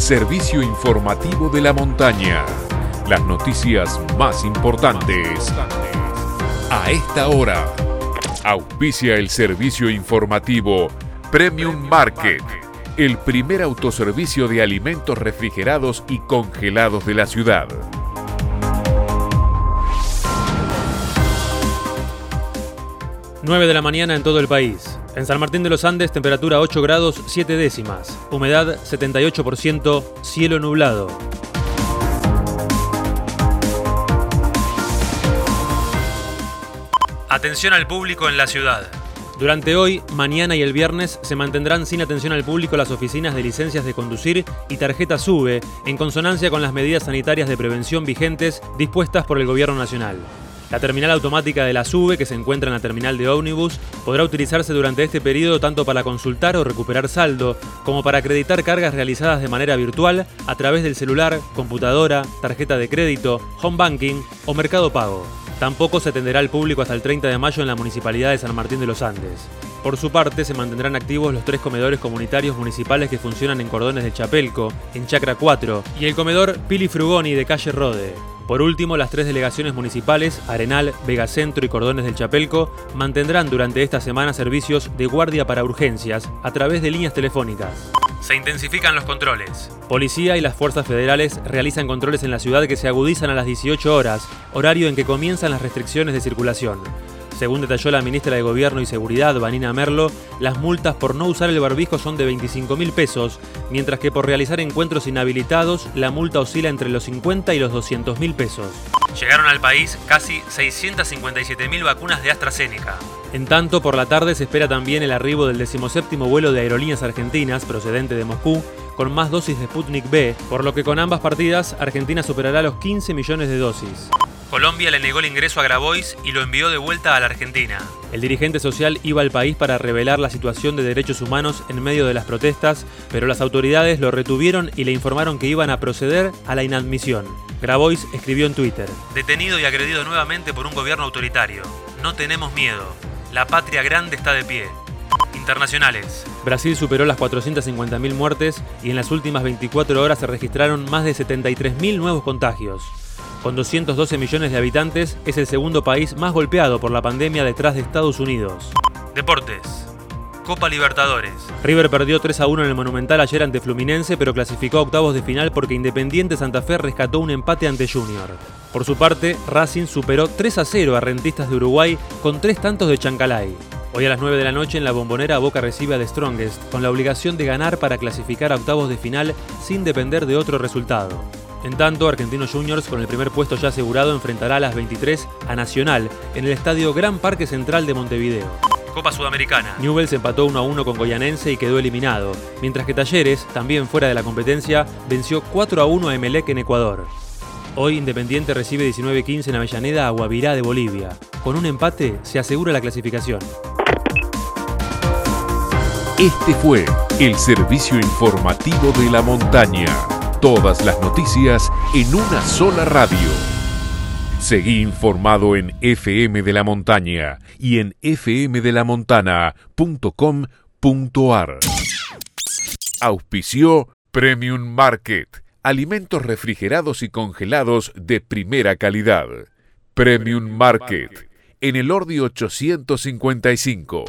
servicio informativo de la montaña. Las noticias más importantes a esta hora. Auspicia el servicio informativo Premium Market, el primer autoservicio de alimentos refrigerados y congelados de la ciudad. 9 de la mañana en todo el país. En San Martín de los Andes, temperatura 8 grados 7 décimas. Humedad 78%, cielo nublado. Atención al público en la ciudad. Durante hoy, mañana y el viernes se mantendrán sin atención al público las oficinas de licencias de conducir y tarjeta SUBE, en consonancia con las medidas sanitarias de prevención vigentes dispuestas por el Gobierno Nacional. La terminal automática de la SUBE, que se encuentra en la terminal de ómnibus, podrá utilizarse durante este periodo tanto para consultar o recuperar saldo, como para acreditar cargas realizadas de manera virtual a través del celular, computadora, tarjeta de crédito, home banking o mercado pago. Tampoco se atenderá al público hasta el 30 de mayo en la Municipalidad de San Martín de los Andes. Por su parte, se mantendrán activos los tres comedores comunitarios municipales que funcionan en Cordones de Chapelco, en Chacra 4, y el comedor Pili Frugoni de Calle Rode. Por último, las tres delegaciones municipales, Arenal, Vegacentro y Cordones del Chapelco, mantendrán durante esta semana servicios de guardia para urgencias a través de líneas telefónicas. Se intensifican los controles. Policía y las fuerzas federales realizan controles en la ciudad que se agudizan a las 18 horas, horario en que comienzan las restricciones de circulación. Según detalló la ministra de Gobierno y Seguridad, Vanina Merlo, las multas por no usar el barbijo son de 25 mil pesos, mientras que por realizar encuentros inhabilitados, la multa oscila entre los 50 y los 200 mil pesos. Llegaron al país casi 657 mil vacunas de AstraZeneca. En tanto, por la tarde se espera también el arribo del 17 vuelo de aerolíneas argentinas procedente de Moscú, con más dosis de Sputnik B, por lo que con ambas partidas Argentina superará los 15 millones de dosis. Colombia le negó el ingreso a Grabois y lo envió de vuelta a la Argentina. El dirigente social iba al país para revelar la situación de derechos humanos en medio de las protestas, pero las autoridades lo retuvieron y le informaron que iban a proceder a la inadmisión. Grabois escribió en Twitter, Detenido y agredido nuevamente por un gobierno autoritario. No tenemos miedo. La patria grande está de pie. Internacionales. Brasil superó las 450.000 muertes y en las últimas 24 horas se registraron más de 73.000 nuevos contagios. Con 212 millones de habitantes, es el segundo país más golpeado por la pandemia detrás de Estados Unidos. Deportes. Copa Libertadores. River perdió 3 a 1 en el Monumental ayer ante Fluminense, pero clasificó a octavos de final porque Independiente Santa Fe rescató un empate ante Junior. Por su parte, Racing superó 3 a 0 a Rentistas de Uruguay con tres tantos de Chancalay. Hoy a las 9 de la noche en la bombonera Boca recibe a The Strongest con la obligación de ganar para clasificar a octavos de final sin depender de otro resultado. En tanto, Argentinos Juniors, con el primer puesto ya asegurado, enfrentará a las 23 a Nacional en el estadio Gran Parque Central de Montevideo. Copa Sudamericana. Newell's empató 1 a 1 con Goyanense y quedó eliminado, mientras que Talleres, también fuera de la competencia, venció 4 a 1 a Emelec en Ecuador. Hoy Independiente recibe 19-15 en Avellaneda a Guavirá de Bolivia. Con un empate se asegura la clasificación. Este fue el servicio informativo de la montaña. Todas las noticias en una sola radio. Seguí informado en FM de la Montaña y en fmdelamontana.com.ar. Auspició Premium Market. Alimentos refrigerados y congelados de primera calidad. Premium Market. En el Ordi 855.